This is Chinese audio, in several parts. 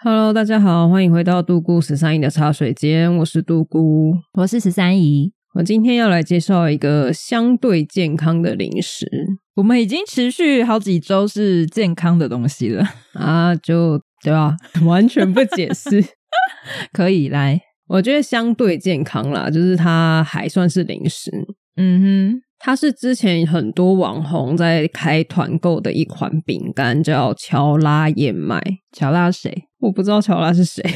Hello，大家好，欢迎回到杜姑十三姨的茶水间，我是杜姑，我是十三姨。我今天要来介绍一个相对健康的零食。我们已经持续好几周是健康的东西了 啊，就对吧？完全不解释，可以来。我觉得相对健康啦，就是它还算是零食。嗯哼。它是之前很多网红在开团购的一款饼干，叫乔拉燕麦。乔拉谁？我不知道乔拉是谁。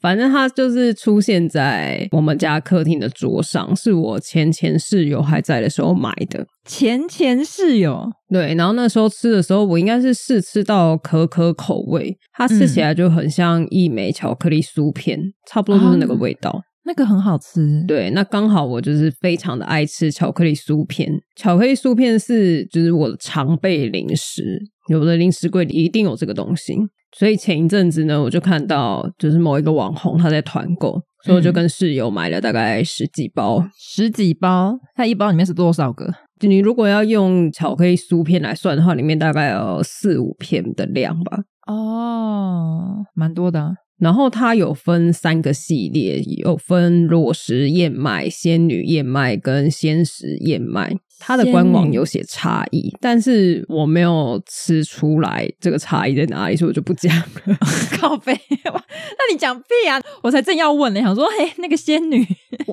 反正它就是出现在我们家客厅的桌上，是我前前室友还在的时候买的。前前室友？对。然后那时候吃的时候，我应该是试吃到可可口味，它吃起来就很像一枚巧克力酥片，嗯、差不多就是那个味道。那个很好吃，对，那刚好我就是非常的爱吃巧克力酥片，巧克力酥片是就是我的常备零食，有的零食柜里一定有这个东西，所以前一阵子呢，我就看到就是某一个网红他在团购，所以我就跟室友买了大概十几包，十几包，它一包里面是多少个？就你如果要用巧克力酥片来算的话，里面大概有四五片的量吧。哦，蛮多的啊。然后它有分三个系列，有分裸食燕麦、仙女燕麦跟鲜食燕麦。它的官网有写差异，但是我没有吃出来这个差异在哪里，所以我就不讲了。靠背，那你讲屁啊！我才正要问呢，想说，嘿，那个仙女，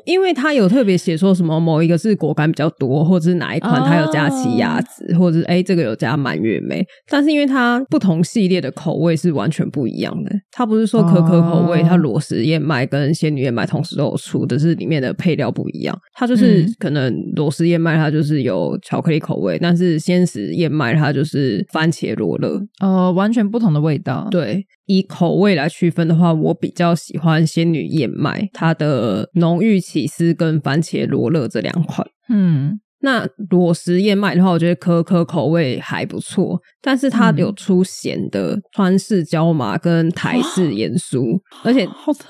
因为它有特别写说什么某一个是果干比较多，或者是哪一款它有加奇亚籽，哦、或者是哎这个有加蔓越莓，但是因为它不同系列的口味是完全不一样的，它不是说可可口味，哦、它裸食燕麦跟仙女燕麦同时都有出，只是里面的配料不一样，它就是可能裸食燕麦它就是。有巧克力口味，但是鲜食燕麦它就是番茄罗勒，呃，完全不同的味道。对，以口味来区分的话，我比较喜欢仙女燕麦，它的浓郁起司跟番茄罗勒这两款。嗯。那裸食燕麦的话，我觉得可可口味还不错，但是它有出咸的川式椒麻跟台式盐酥，而且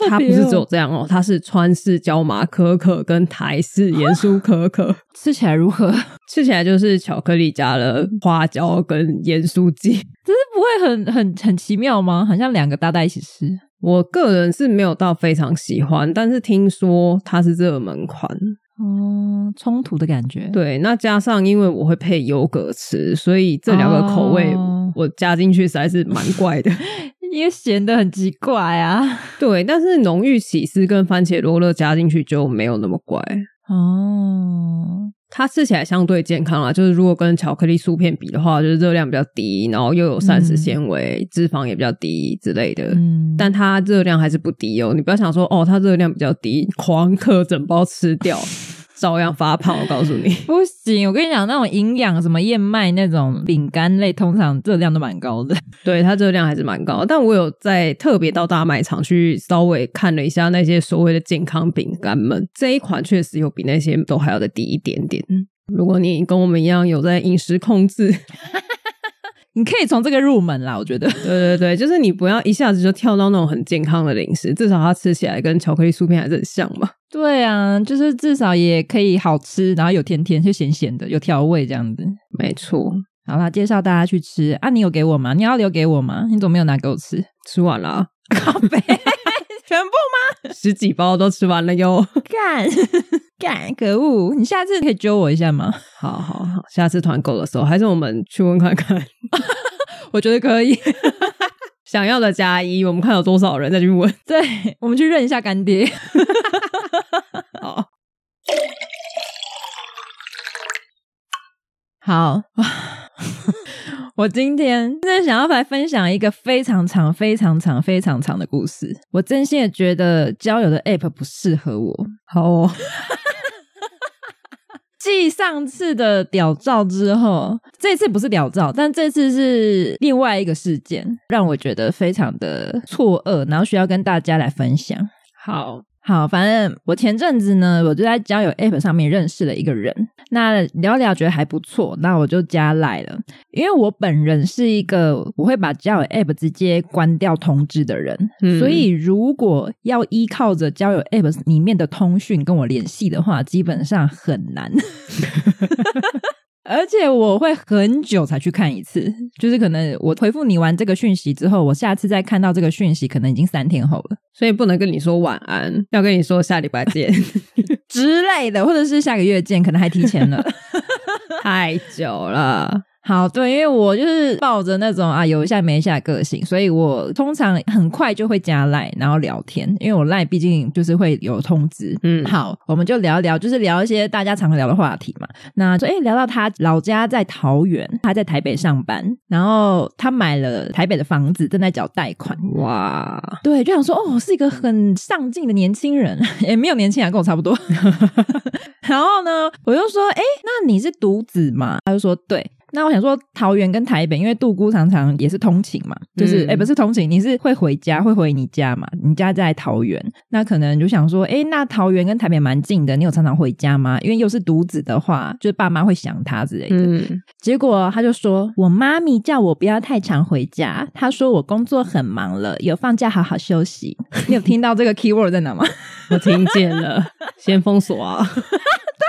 它不是只有这样哦，它是川式椒麻可可跟台式盐酥 可可，吃起来如何？吃起来就是巧克力加了花椒跟盐酥鸡，只是不会很很很奇妙吗？好像两个搭在一起吃。我个人是没有到非常喜欢，但是听说它是热门款。哦，冲突的感觉。对，那加上因为我会配优格吃，所以这两个口味我加进去实在是蛮怪的，因为咸的很奇怪啊。对，但是浓郁起司跟番茄罗勒加进去就没有那么怪哦。它吃起来相对健康啦，就是如果跟巧克力酥片比的话，就是热量比较低，然后又有膳食纤维，嗯、脂肪也比较低之类的。嗯，但它热量还是不低哦。你不要想说哦，它热量比较低，狂嗑整包吃掉。照样发胖，我告诉你 不行。我跟你讲，那种营养什么燕麦那种饼干类，通常热量都蛮高的。对，它热量还是蛮高。但我有在特别到大卖场去稍微看了一下那些所谓的健康饼干们，这一款确实有比那些都还要再低一点点。如果你跟我们一样有在饮食控制。你可以从这个入门啦，我觉得。对对对，就是你不要一下子就跳到那种很健康的零食，至少它吃起来跟巧克力酥片还是很像嘛。对啊，就是至少也可以好吃，然后有甜甜，就咸咸的，有调味这样子。没错。好啦，介绍大家去吃啊！你有给我吗？你要留给我吗？你怎么没有拿给我吃？吃完了，靠北，全部吗？十几包都吃完了哟。干。干，可恶！你下次可以揪我一下吗？好好好，下次团购的时候，还是我们去问看看。我觉得可以，想要的加一，我们看有多少人再去问。对，我们去认一下干爹。好。好，我今天真的想要来分享一个非常长、非常长、非常长的故事。我真心的觉得交友的 App 不适合我。好哦。继上次的屌照之后，这次不是屌照，但这次是另外一个事件，让我觉得非常的错愕，然后需要跟大家来分享。好。好，反正我前阵子呢，我就在交友 App 上面认识了一个人，那聊聊觉得还不错，那我就加赖了。因为我本人是一个我会把交友 App 直接关掉通知的人，嗯、所以如果要依靠着交友 App 里面的通讯跟我联系的话，基本上很难。而且我会很久才去看一次，就是可能我回复你完这个讯息之后，我下次再看到这个讯息，可能已经三天后了，所以不能跟你说晚安，要跟你说下礼拜见 之类的，或者是下个月见，可能还提前了，太久了。好，对，因为我就是抱着那种啊有一下没一下的个性，所以我通常很快就会加赖，然后聊天，因为我赖毕竟就是会有通知。嗯，好，我们就聊一聊，就是聊一些大家常聊的话题嘛。那就诶聊到他老家在桃园，他在台北上班，然后他买了台北的房子，正在缴贷款。哇，对，就想说哦，是一个很上进的年轻人，也没有年轻人跟我差不多。然后呢，我就说，诶那你是独子嘛？他就说对。那我想说，桃园跟台北，因为杜姑常常也是通勤嘛，就是哎、嗯欸，不是通勤，你是会回家，会回你家嘛？你家在桃园，那可能就想说，哎、欸，那桃园跟台北蛮近的，你有常常回家吗？因为又是独子的话，就是爸妈会想他之类的。嗯、结果他就说，我妈咪叫我不要太常回家，她说我工作很忙了，有放假好好休息。你有听到这个 keyword 在哪吗？我听见了，先封锁啊。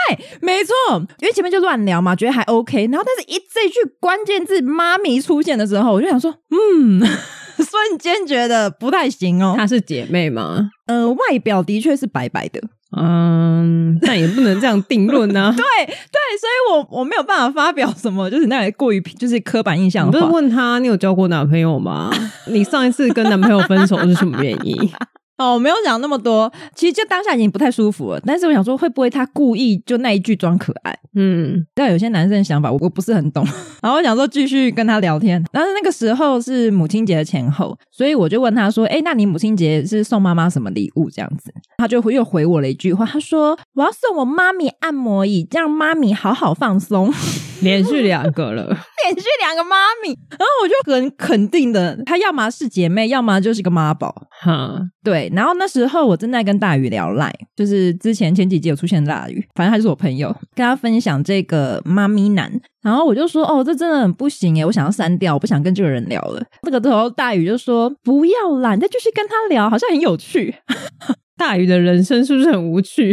对，没错，因为前面就乱聊嘛，觉得还 OK，然后但是一这句关键字“妈咪”出现的时候，我就想说，嗯，瞬间觉得不太行哦。她是姐妹吗？呃，外表的确是白白的，嗯，但也不能这样定论呢、啊。对对，所以我我没有办法发表什么，就是那里过于就是刻板印象不是问他你有交过男朋友吗？你上一次跟男朋友分手是什么原因？哦，我没有讲那么多，其实就当下已经不太舒服了。但是我想说，会不会他故意就那一句装可爱？嗯，但有些男生的想法我我不是很懂。然后我想说继续跟他聊天，但是那个时候是母亲节的前后，所以我就问他说：“哎，那你母亲节是送妈妈什么礼物？”这样子，他就又回我了一句话，他说：“我要送我妈咪按摩椅，这样妈咪好好放松。”连续两个了，连续两个妈咪，然后我就很肯定的，她要么是姐妹，要么就是个妈宝。哈，对。然后那时候我正在跟大鱼聊赖，就是之前前几集有出现大鱼，反正他是我朋友，跟他分享这个妈咪男。然后我就说：“哦，这真的很不行耶，我想要删掉，我不想跟这个人聊了。”这个时候大鱼就说：“不要啦，你再继续跟他聊，好像很有趣。”大鱼的人生是不是很无趣？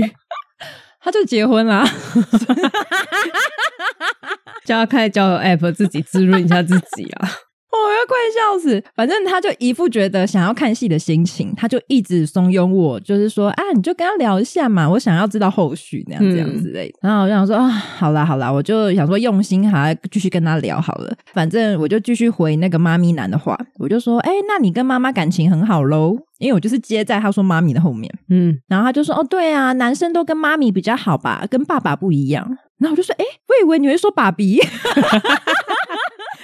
他就结婚了，叫他开交友 app，自己滋润一下自己啊。我要快笑死！反正他就一副觉得想要看戏的心情，他就一直怂恿我，就是说啊，你就跟他聊一下嘛，我想要知道后续那样这样之类的。嗯、然后我就想说啊，好啦好啦，我就想说用心还继续跟他聊好了。反正我就继续回那个妈咪男的话，我就说，哎，那你跟妈妈感情很好喽？因为我就是接在他说妈咪的后面，嗯，然后他就说，哦，对啊，男生都跟妈咪比较好吧，跟爸爸不一样。然后我就说，哎，我以为你会说爸比。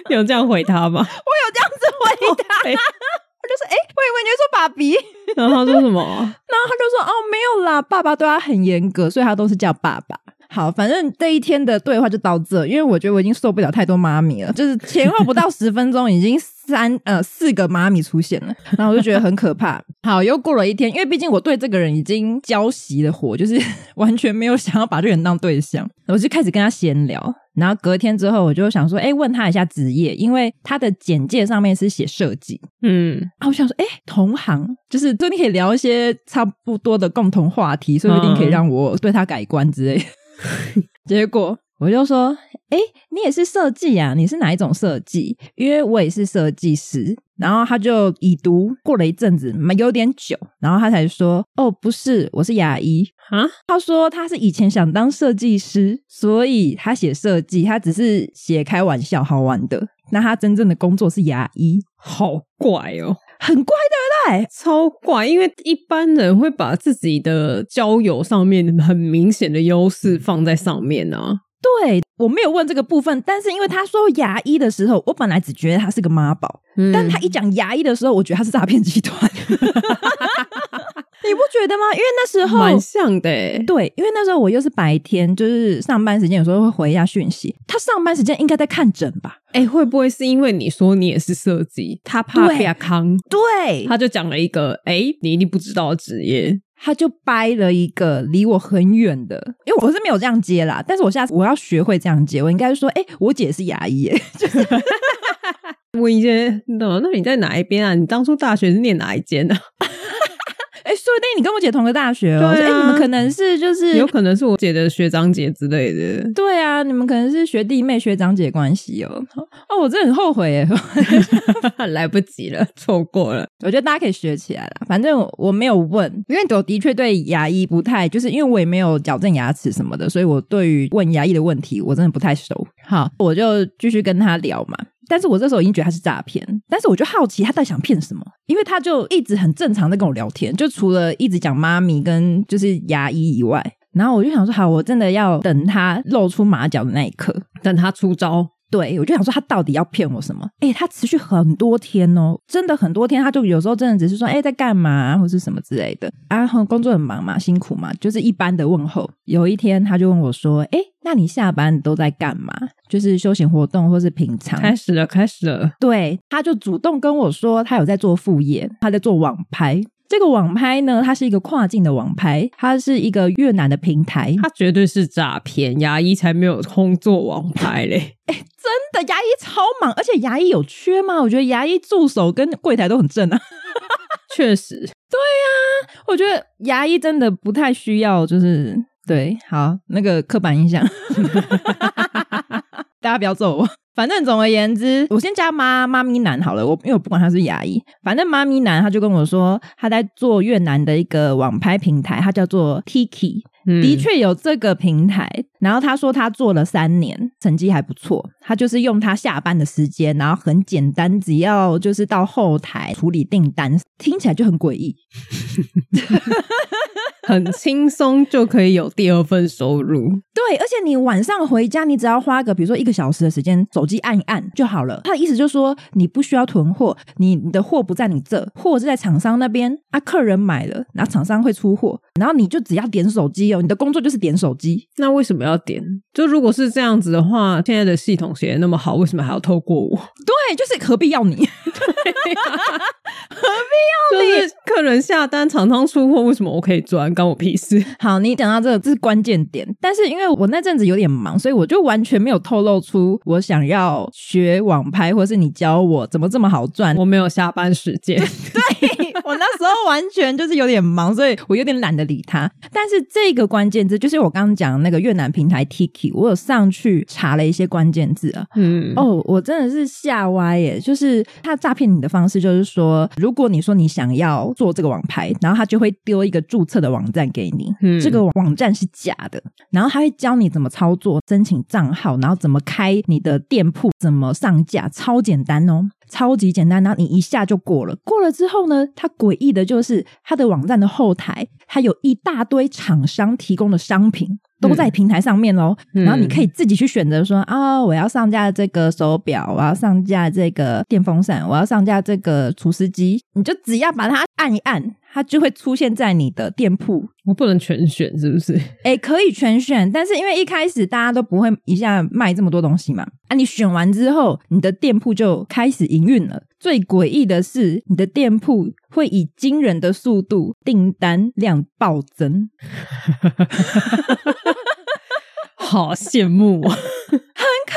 你有这样回他吗？我有这样子回他，我就说：“哎、欸，我以为你会说爸比。”然后他说什么？然后他就说：“哦，没有啦，爸爸对他很严格，所以他都是叫爸爸。”好，反正这一天的对话就到这，因为我觉得我已经受不了太多妈咪了，就是前后不到十分钟，已经三呃四个妈咪出现了，然后我就觉得很可怕。好，又过了一天，因为毕竟我对这个人已经交习了火，就是 完全没有想要把这个人当对象，我就开始跟他闲聊。然后隔天之后，我就想说，哎，问他一下职业，因为他的简介上面是写设计，嗯，啊，我想说，哎，同行，就是说你可以聊一些差不多的共同话题，说不定可以让我对他改观之类。结果我就说：“哎，你也是设计啊？你是哪一种设计？因为我也是设计师。”然后他就已读过了一阵子，有点久，然后他才说：“哦，不是，我是牙医啊。”他说他是以前想当设计师，所以他写设计，他只是写开玩笑，好玩的。那他真正的工作是牙医，好怪哦。很怪，对不对？超怪，因为一般人会把自己的交友上面很明显的优势放在上面呢、啊。对，我没有问这个部分，但是因为他说牙医的时候，我本来只觉得他是个妈宝，嗯、但他一讲牙医的时候，我觉得他是诈骗集团。你不觉得吗？因为那时候蛮像的、欸，对，因为那时候我又是白天，就是上班时间，有时候会回一下讯息。他上班时间应该在看诊吧？哎、欸，会不会是因为你说你也是设计，他怕被康？对，他就讲了一个，哎、欸，你一定不知道的职业。他就掰了一个离我很远的，因为我是没有这样接啦。但是我下次我要学会这样接，我应该说，哎、我姐是牙医，就 是问一些，那那你在哪一边啊？你当初大学是念哪一间呢、啊？哎，说不定你跟我姐同个大学哦。哎、啊，你们可能是就是有可能是我姐的学长姐之类的。对啊，你们可能是学弟妹、学长姐关系哦。哦，我真的很后悔耶，来不及了，错过了。我觉得大家可以学起来了。反正我没有问，因为我的确对牙医不太，就是因为我也没有矫正牙齿什么的，所以我对于问牙医的问题我真的不太熟。好，我就继续跟他聊嘛。但是我这时候已经觉得他是诈骗，但是我就好奇他到底想骗什么，因为他就一直很正常的跟我聊天，就除了一直讲妈咪跟就是牙医以外，然后我就想说，好，我真的要等他露出马脚的那一刻，等他出招。对，我就想说他到底要骗我什么？诶，他持续很多天哦，真的很多天，他就有时候真的只是说，诶，在干嘛或是什么之类的啊，工作很忙嘛，辛苦嘛，就是一般的问候。有一天他就问我说，诶，那你下班都在干嘛？就是休闲活动或是平常？开始了，开始了。对，他就主动跟我说，他有在做副业，他在做网拍。这个网拍呢，它是一个跨境的网拍，它是一个越南的平台，它绝对是诈骗，牙医才没有空做网拍嘞！哎，真的，牙医超忙，而且牙医有缺吗？我觉得牙医助手跟柜台都很正啊。确实，对呀、啊，我觉得牙医真的不太需要，就是对，好，那个刻板印象，大家不要揍我。反正总而言之，我先加妈妈咪男好了。我因为我不管他是牙医，反正妈咪男他就跟我说，他在做越南的一个网拍平台，他叫做 Tiki，、嗯、的确有这个平台。然后他说他做了三年，成绩还不错。他就是用他下班的时间，然后很简单，只要就是到后台处理订单，听起来就很诡异。很轻松就可以有第二份收入，对，而且你晚上回家，你只要花个比如说一个小时的时间，手机按一按就好了。他的意思就是说，你不需要囤货，你你的货不在你这，货是在厂商那边啊，客人买了，然后厂商会出货，然后你就只要点手机哦，你的工作就是点手机。那为什么要点？就如果是这样子的话，现在的系统写的那么好，为什么还要透过我？对，就是何必要你？对啊、何必要你？就是客人下单，厂商出货，为什么我可以赚？关我屁事！好，你讲到这个，这是关键点。但是因为我那阵子有点忙，所以我就完全没有透露出我想要学网拍，或是你教我怎么这么好赚。我没有下班时间，对，我那时候完全就是有点忙，所以我有点懒得理他。但是这个关键字就是我刚刚讲那个越南平台 Tiki，我有上去查了一些关键字啊。嗯，哦，我真的是吓歪耶！就是他诈骗你的方式，就是说，如果你说你想要做这个网拍，然后他就会丢一个注册的网。站给你，嗯，这个网站是假的，然后他会教你怎么操作、申请账号，然后怎么开你的店铺、怎么上架，超简单哦，超级简单，然后你一下就过了。过了之后呢，它诡异的就是它的网站的后台，它有一大堆厂商提供的商品都在平台上面哦，嗯，然后你可以自己去选择说啊，我要上架这个手表，我要上架这个电风扇，我要上架这个除湿机，你就只要把它按一按。它就会出现在你的店铺，我不能全选是不是？哎、欸，可以全选，但是因为一开始大家都不会一下卖这么多东西嘛，啊，你选完之后，你的店铺就开始营运了。最诡异的是，你的店铺会以惊人的速度订单量暴增 好羡慕啊，很可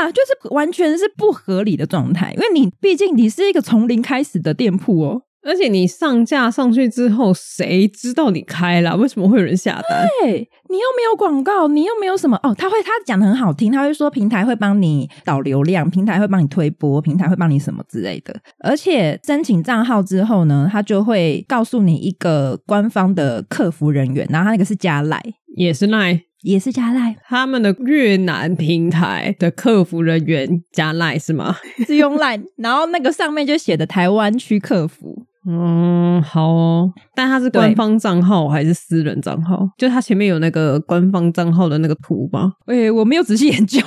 怕，就是完全是不合理的状态，因为你毕竟你是一个从零开始的店铺哦。而且你上架上去之后，谁知道你开了？为什么会有人下单？对，你又没有广告，你又没有什么哦。他会他讲的很好听，他会说平台会帮你导流量，平台会帮你推播，平台会帮你什么之类的。而且申请账号之后呢，他就会告诉你一个官方的客服人员，然后他那个是加赖，也是赖，也是加赖。他们的越南平台的客服人员加赖是吗？是用赖，然后那个上面就写的台湾区客服。嗯，好哦，但它是官方账号还是私人账号？就它前面有那个官方账号的那个图吧？诶、欸，我没有仔细研究，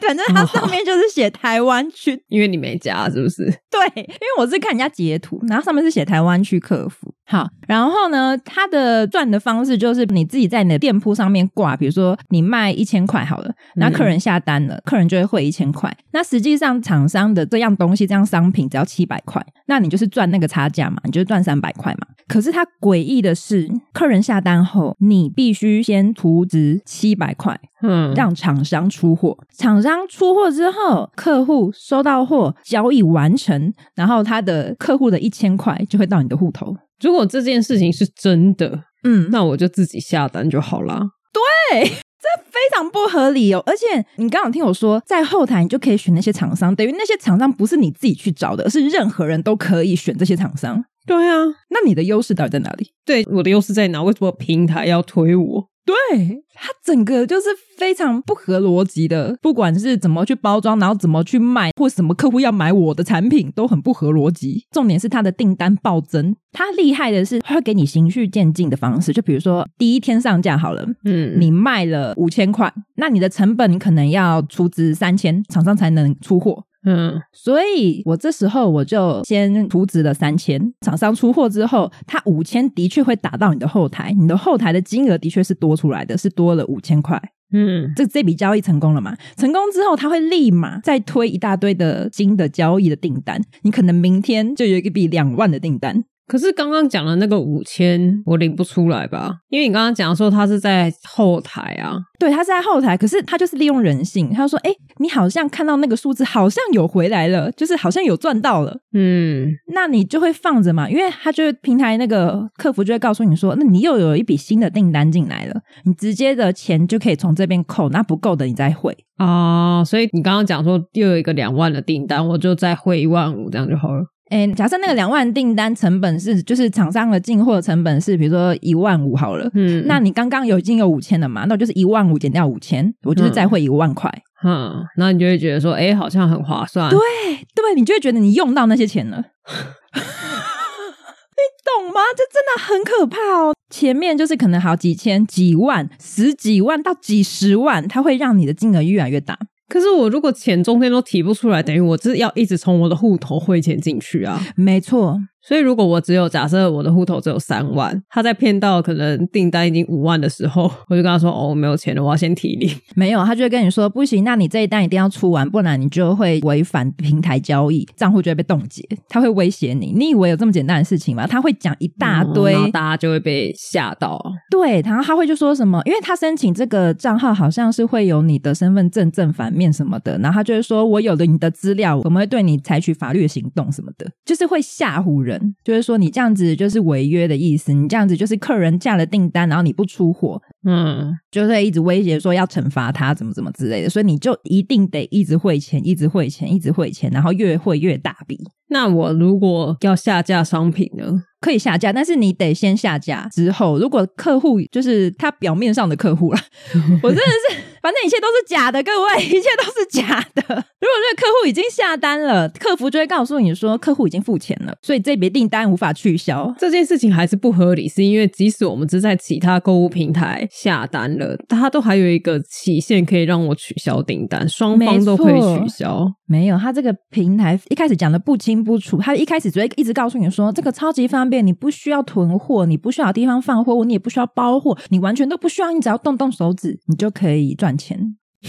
反正它上面就是写台湾区，因为你没加是不是？对，因为我是看人家截图，然后上面是写台湾区客服。好，然后呢，它的赚的方式就是你自己在你的店铺上面挂，比如说你卖一千块好了，那客人下单了，嗯、客人就会汇一千块。那实际上厂商的这样东西、这样商品只要七百块，那你就是赚那个差价嘛，你就赚三百块嘛。可是它诡异的是，客人下单后，你必须先图值七百块，嗯，让厂商出货。厂商出货之后，客户收到货，交易完成，然后他的客户的一千块就会到你的户头。如果这件事情是真的，嗯，那我就自己下单就好啦。对，这非常不合理哦。而且你刚刚听我说，在后台你就可以选那些厂商，等于那些厂商不是你自己去找的，而是任何人都可以选这些厂商。对啊，那你的优势到底在哪里？对，我的优势在哪？为什么平台要推我？对，它整个就是非常不合逻辑的，不管是怎么去包装，然后怎么去卖，或什么客户要买我的产品，都很不合逻辑。重点是它的订单暴增，它厉害的是，它会给你循序渐进的方式。就比如说，第一天上架好了，嗯，你卖了五千块，那你的成本你可能要出资三千，厂商才能出货。嗯，所以我这时候我就先图值了三千，厂商出货之后，他五千的确会打到你的后台，你的后台的金额的确是多出来的，是多了五千块。嗯，这这笔交易成功了嘛？成功之后，他会立马再推一大堆的新的交易的订单，你可能明天就有一笔两万的订单。可是刚刚讲的那个五千，我领不出来吧？因为你刚刚讲说他是在后台啊，对，他是在后台，可是他就是利用人性，他说：“哎，你好像看到那个数字，好像有回来了，就是好像有赚到了。”嗯，那你就会放着嘛，因为他就平台那个客服就会告诉你说：“那你又有一笔新的订单进来了，你直接的钱就可以从这边扣，那不够的你再汇啊。”所以你刚刚讲说又有一个两万的订单，我就再汇一万五，这样就好了。哎，假设那个两万订单成本是，就是厂商的进货成本是，比如说一万五好了，嗯，那你刚刚有已经有五千了嘛，那我就是一万五减掉五千，我就是再汇一万块，嗯，那你就会觉得说，哎，好像很划算，对对，你就会觉得你用到那些钱了，你懂吗？这真的很可怕哦。前面就是可能好几千、几万、十几万到几十万，它会让你的金额越来越大。可是我如果钱中间都提不出来，等于我就是要一直从我的户头汇钱进去啊。没错。所以，如果我只有假设我的户头只有三万，他在骗到可能订单已经五万的时候，我就跟他说：“哦，我没有钱了，我要先提领。”没有，他就会跟你说：“不行，那你这一单一定要出完，不然你就会违反平台交易，账户就会被冻结。”他会威胁你。你以为有这么简单的事情吗？他会讲一大堆，嗯、大家就会被吓到。对，然后他会就说什么？因为他申请这个账号好像是会有你的身份证正反面什么的，然后他就会说：“我有了你的资料，我们会对你采取法律的行动什么的。”就是会吓唬人，就是说你。这样子就是违约的意思，你这样子就是客人下了订单，然后你不出货，嗯，就会一直威胁说要惩罚他，怎么怎么之类的，所以你就一定得一直汇钱，一直汇钱，一直汇钱，然后越汇越大笔。那我如果要下架商品呢？可以下架，但是你得先下架之后，如果客户就是他表面上的客户啦，我真的是，反正一切都是假的，各位，一切都是假的。如果这个客户已经下单了，客服就会告诉你说客户已经付钱了，所以这笔订单无法取消。这件事情还是不合理，是因为即使我们是在其他购物平台下单了，它都还有一个期限可以让我取消订单，双方都可以取消。没有，他这个平台一开始讲的不清不楚，他一开始只会一直告诉你说这个超级方便。你不需要囤货，你不需要地方放货，你也不需要包货，你完全都不需要，你只要动动手指，你就可以赚钱。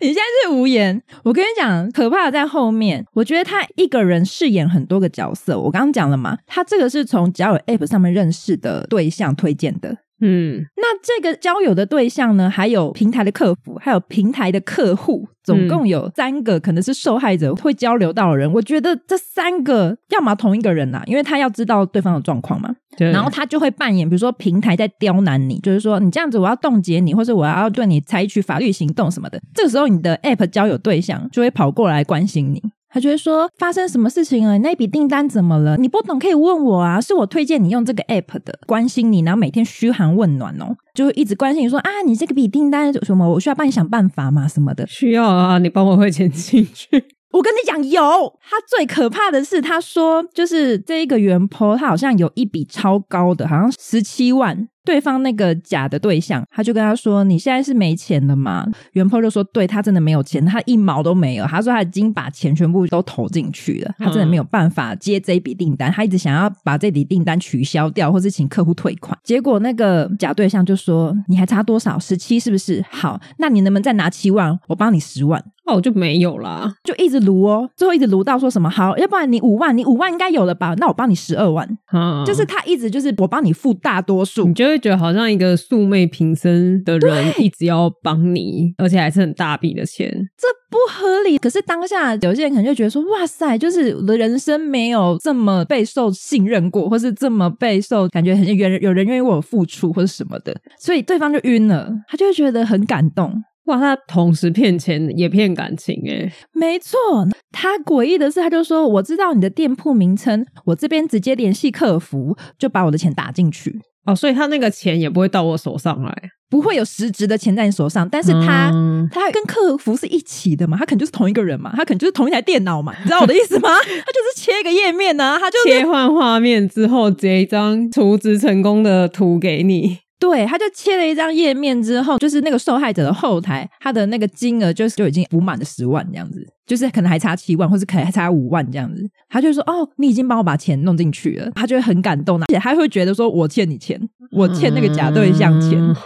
你现在是无言。我跟你讲，可怕的在后面。我觉得他一个人饰演很多个角色。我刚刚讲了嘛，他这个是从交友 App 上面认识的对象推荐的。嗯，那这个交友的对象呢，还有平台的客服，还有平台的客户，总共有三个可能是受害者会交流到的人。我觉得这三个要么同一个人呐、啊，因为他要知道对方的状况嘛，对，然后他就会扮演，比如说平台在刁难你，就是说你这样子我要冻结你，或者我要对你采取法律行动什么的。这个时候你的 App 交友对象就会跑过来关心你。他就会说，发生什么事情了？那笔订单怎么了？你不懂可以问我啊，是我推荐你用这个 app 的，关心你，然后每天嘘寒问暖哦，就会一直关心你说啊，你这个笔订单什么？我需要帮你想办法吗？什么的？需要啊，你帮我汇钱进去。我跟你讲，有。他最可怕的是，他说就是这一个原 po，他好像有一笔超高的，好像十七万。对方那个假的对象，他就跟他说：“你现在是没钱了嘛？”原 po 就说：“对，他真的没有钱，他一毛都没有。”他说他已经把钱全部都投进去了，他真的没有办法接这一笔订单。他一直想要把这笔订单取消掉，或是请客户退款。结果那个假对象就说：“你还差多少？十七是不是？好，那你能不能再拿七万？我帮你十万。”哦，我就没有啦，就一直撸哦，最后一直撸到说什么好，要不然你五万，你五万应该有了吧？那我帮你十二万。嗯，就是他一直就是我帮你付大多数，你就会觉得好像一个。素昧平生的人一直要帮你，而且还是很大笔的钱，这不合理。可是当下有些人可能就觉得说：“哇塞，就是我的人生没有这么备受信任过，或是这么备受感觉很有人有人愿意为我付出，或者什么的。”所以对方就晕了，他就会觉得很感动。哇，他同时骗钱也骗感情，诶，没错。他诡异的是，他就说：“我知道你的店铺名称，我这边直接联系客服，就把我的钱打进去。”哦，所以他那个钱也不会到我手上来，不会有实质的钱在你手上，但是他、嗯、他跟客服是一起的嘛，他可能就是同一个人嘛，他可能就是同一台电脑嘛，你知道我的意思吗？他就是切一个页面呢、啊，他就切换画面之后截一张储值成功的图给你。对，他就切了一张页面之后，就是那个受害者的后台，他的那个金额就是就已经补满了十万这样子，就是可能还差七万，或是可能还差五万这样子。他就说：“哦，你已经帮我把钱弄进去了。”他就会很感动，而且他会觉得说：“我欠你钱，我欠那个假对象钱。嗯”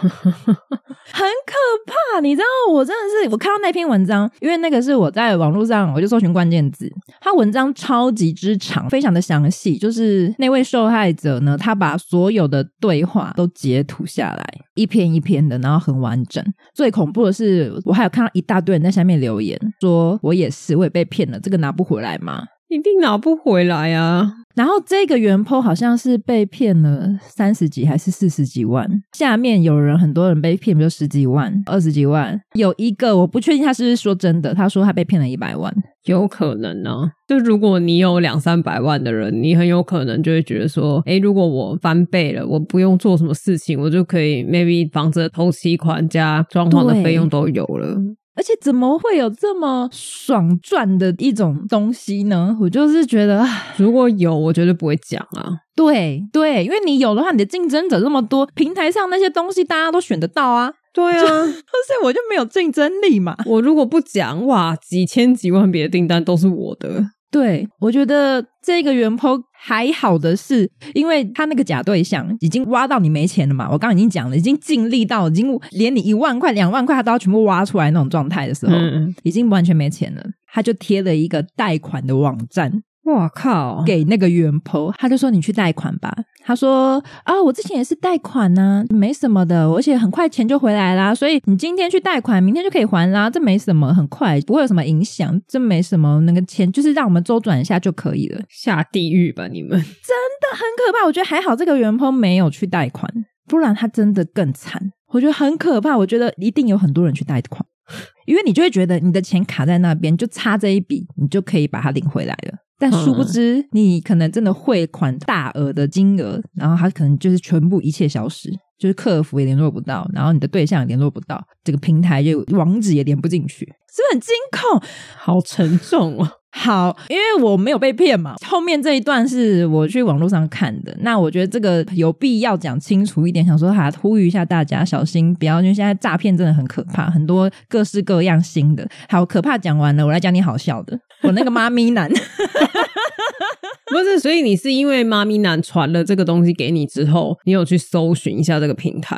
很可怕，你知道？我真的是我看到那篇文章，因为那个是我在网络上，我就搜寻关键字，他文章超级之长，非常的详细。就是那位受害者呢，他把所有的对话都截图下来，一篇一篇的，然后很完整。最恐怖的是，我还有看到一大堆人在下面留言，说我也是，我也被骗了，这个拿不回来吗？一定拿不回来啊！然后这个原 po 好像是被骗了三十几还是四十几万，下面有人很多人被骗，比如十几万、二十几万。有一个我不确定他是不是说真的，他说他被骗了一百万，有可能呢、啊。就如果你有两三百万的人，你很有可能就会觉得说，诶，如果我翻倍了，我不用做什么事情，我就可以 maybe 房子的头期款加装潢的费用都有了。而且怎么会有这么爽赚的一种东西呢？我就是觉得，如果有，我绝对不会讲啊。对对，因为你有的话，你的竞争者这么多，平台上那些东西大家都选得到啊。对啊，所以我就没有竞争力嘛。我如果不讲，哇，几千几万笔的订单都是我的。对，我觉得这个原 po 还好的是，因为他那个假对象已经挖到你没钱了嘛。我刚刚已经讲了，已经尽力到已经连你一万块、两万块他都要全部挖出来那种状态的时候，嗯，已经完全没钱了。他就贴了一个贷款的网站。哇靠！给那个原 po，他就说你去贷款吧。他说啊，我之前也是贷款呢，没什么的，而且很快钱就回来啦。所以你今天去贷款，明天就可以还啦，这没什么，很快，不会有什么影响，这没什么，那个钱就是让我们周转一下就可以了。下地狱吧你们！真的很可怕。我觉得还好，这个原 po 没有去贷款，不然他真的更惨。我觉得很可怕。我觉得一定有很多人去贷款，因为你就会觉得你的钱卡在那边，就差这一笔，你就可以把它领回来了。但殊不知，你可能真的汇款大额的金额，然后他可能就是全部一切消失，就是客服也联络不到，然后你的对象也联络不到，这个平台就网址也连不进去，是不是很惊恐？好沉重哦。好，因为我没有被骗嘛。后面这一段是我去网络上看的，那我觉得这个有必要讲清楚一点，想说哈，呼吁一下大家小心，不要，因为现在诈骗真的很可怕，很多各式各样新的。好，可怕讲完了，我来讲你好笑的。我那个妈咪男，不是，所以你是因为妈咪男传了这个东西给你之后，你有去搜寻一下这个平台？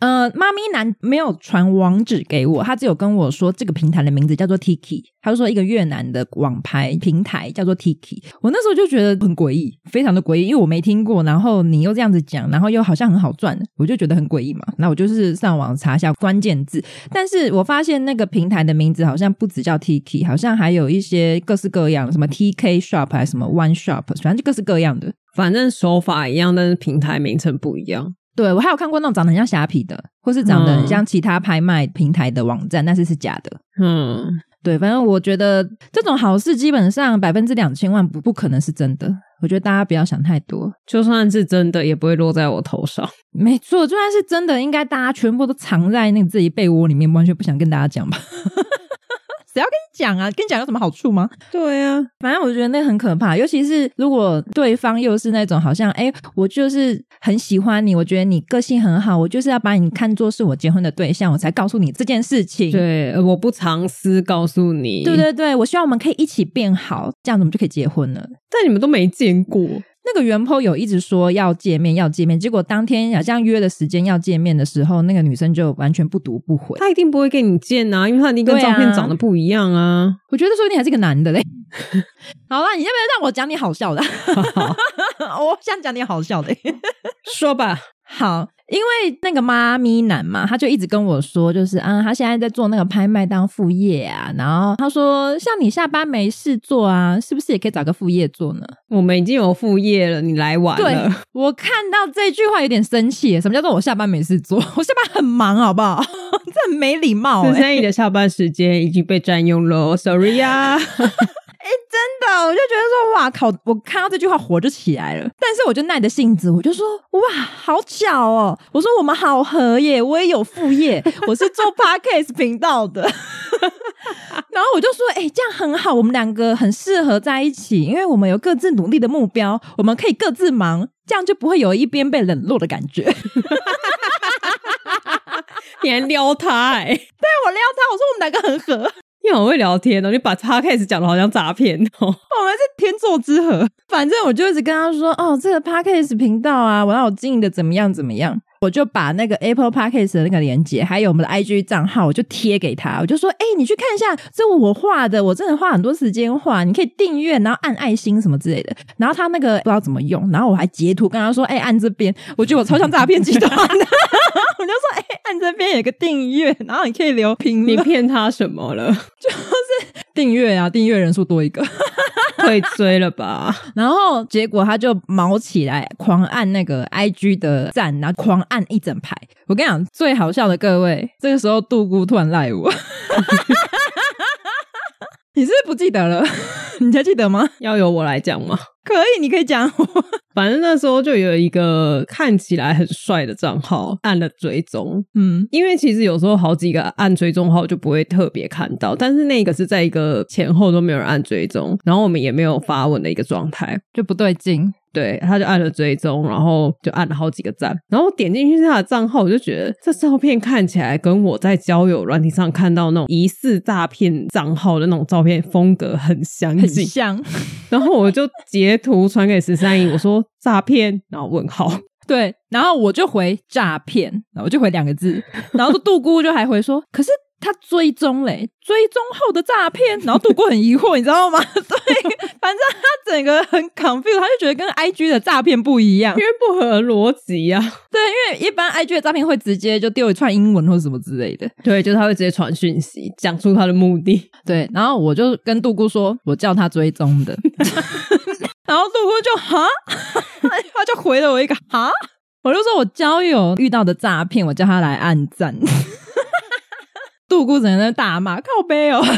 呃，妈咪男没有传网址给我，他只有跟我说这个平台的名字叫做 Tiki，他就说一个越南的网拍平台叫做 Tiki。我那时候就觉得很诡异，非常的诡异，因为我没听过，然后你又这样子讲，然后又好像很好赚，我就觉得很诡异嘛。那我就是上网查一下关键字，但是我发现那个平台的名字好像不只叫 Tiki，好像还有一些各式各样，什么 TK Shop 还是什么 One Shop，反正就各式各样的，反正手法一样，但是平台名称不一样。对，我还有看过那种长得很像虾皮的，或是长得很像其他拍卖平台的网站，嗯、但是是假的。嗯，对，反正我觉得这种好事基本上百分之两千万不不可能是真的。我觉得大家不要想太多，就算是真的，也不会落在我头上。没错，就算是真的，应该大家全部都藏在那个自己被窝里面，完全不想跟大家讲吧。谁要跟你讲啊？跟你讲有什么好处吗？对啊，反正我觉得那很可怕，尤其是如果对方又是那种好像，哎，我就是很喜欢你，我觉得你个性很好，我就是要把你看作是我结婚的对象，我才告诉你这件事情。对，我不藏私告诉你。对对对，我希望我们可以一起变好，这样子我们就可以结婚了。但你们都没见过。那个原 po 有一直说要见面，要见面，结果当天好像约的时间要见面的时候，那个女生就完全不读不回。他一定不会跟你见啊，因为他一定跟照片长得不一样啊。啊 我觉得说不定还是个男的嘞。好了，你要不要让我讲点好笑的？我想讲点好笑的，说吧。好。因为那个妈咪男嘛，他就一直跟我说，就是啊，他现在在做那个拍卖当副业啊。然后他说，像你下班没事做啊，是不是也可以找个副业做呢？我们已经有副业了，你来晚了。对，我看到这句话有点生气。什么叫做我下班没事做？我下班很忙，好不好？这很没礼貌。十三姨的下班时间已经被占用了，sorry 呀。哎，真的，我就觉得说，哇靠！我看到这句话火就起来了，但是我就耐着性子，我就说，哇，好巧哦！我说我们好合耶，我也有副业，我是做 Podcast 频道的。然后我就说，哎，这样很好，我们两个很适合在一起，因为我们有各自努力的目标，我们可以各自忙，这样就不会有一边被冷落的感觉。你还撩他哎？对，我撩他，我说我们两个很合。你好会聊天哦！你把他开始讲的好像诈骗哦。我们是天作之合。反正我就一直跟他说：“哦，这个 Podcast 频道啊，我要经营的怎么样怎么样。”我就把那个 Apple Podcast 的那个连接，还有我们的 IG 账号，我就贴给他。我就说：“哎、欸，你去看一下，这我画的，我真的花很多时间画。你可以订阅，然后按爱心什么之类的。”然后他那个不知道怎么用，然后我还截图跟他说：“哎、欸，按这边。”我觉得我超像诈骗集团的。我就说：“哎、欸，按这边有个订阅，然后你可以留评论。”你骗他什么了？就是订阅啊，订阅人数多一个。会追了吧？然后结果他就毛起来，狂按那个 IG 的赞，然后狂按一整排。我跟你讲，最好笑的各位，这个时候杜姑突然赖我，你是不是不记得了？你还记得吗？要由我来讲吗？可以，你可以讲。反正那时候就有一个看起来很帅的账号按了追踪，嗯，因为其实有时候好几个按追踪号就不会特别看到，但是那个是在一个前后都没有人按追踪，然后我们也没有发文的一个状态，就不对劲。对，他就按了追踪，然后就按了好几个赞，然后点进去他的账号，我就觉得这照片看起来跟我在交友软体上看到那种疑似诈骗账号的那种照片风格很相近，很像。然后我就截图传给十三姨，我说诈骗，然后问号，对，然后我就回诈骗，然后我就回两个字，然后杜姑就还回说，可是。他追踪嘞，追踪后的诈骗，然后杜姑很疑惑，你知道吗？对，反正他整个很 confused，他就觉得跟 IG 的诈骗不一样，因为不合逻辑呀。对，因为一般 IG 的诈骗会直接就丢一串英文或什么之类的，对，就是他会直接传讯息，讲出他的目的。对，然后我就跟杜姑说，我叫他追踪的，然后杜姑就哈，他就回了我一个哈，我就说我交友遇到的诈骗，我叫他来按赞。杜姑整个在大骂，靠背哦，太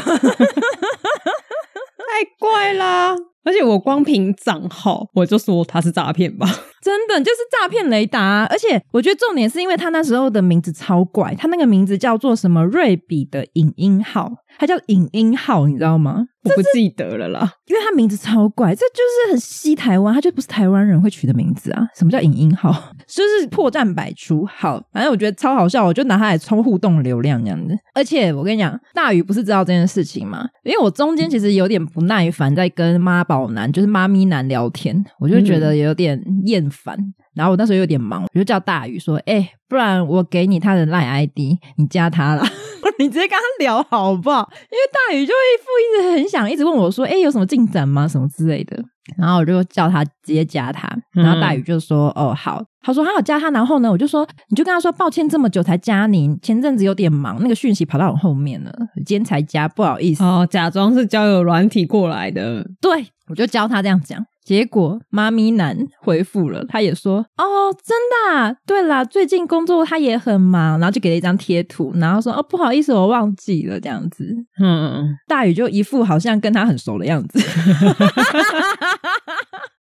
怪啦！而且我光凭账号，我就说他是诈骗吧，真的就是诈骗雷达啊。而且我觉得重点是因为他那时候的名字超怪，他那个名字叫做什么瑞比的影音号。他叫影音号，你知道吗？我不记得了啦，因为他名字超怪，这就是很西台湾，他就不是台湾人会取的名字啊。什么叫影音号？就是破绽百出。好，反正我觉得超好笑，我就拿它来充互动流量这样子。而且我跟你讲，大宇不是知道这件事情吗？因为我中间其实有点不耐烦，在跟妈宝男，就是妈咪男聊天，我就觉得有点厌烦。嗯然后我那时候有点忙，我就叫大宇说：“哎、欸，不然我给你他的 LINE ID，你加他啦，你直接跟他聊好不好？因为大宇就一副一直很想一直问我说：‘哎、欸，有什么进展吗？什么之类的。’然后我就叫他直接加他，然后大宇就说：‘嗯、哦，好。’他说他有加他，然后呢，我就说你就跟他说抱歉，这么久才加你，前阵子有点忙，那个讯息跑到我后面了，今天才加，不好意思。哦，假装是交友软体过来的，对，我就教他这样讲。”结果妈咪男回复了，他也说：“哦，真的啊，对啦，最近工作他也很忙，然后就给了一张贴图，然后说：哦，不好意思，我忘记了这样子。嗯，大宇就一副好像跟他很熟的样子，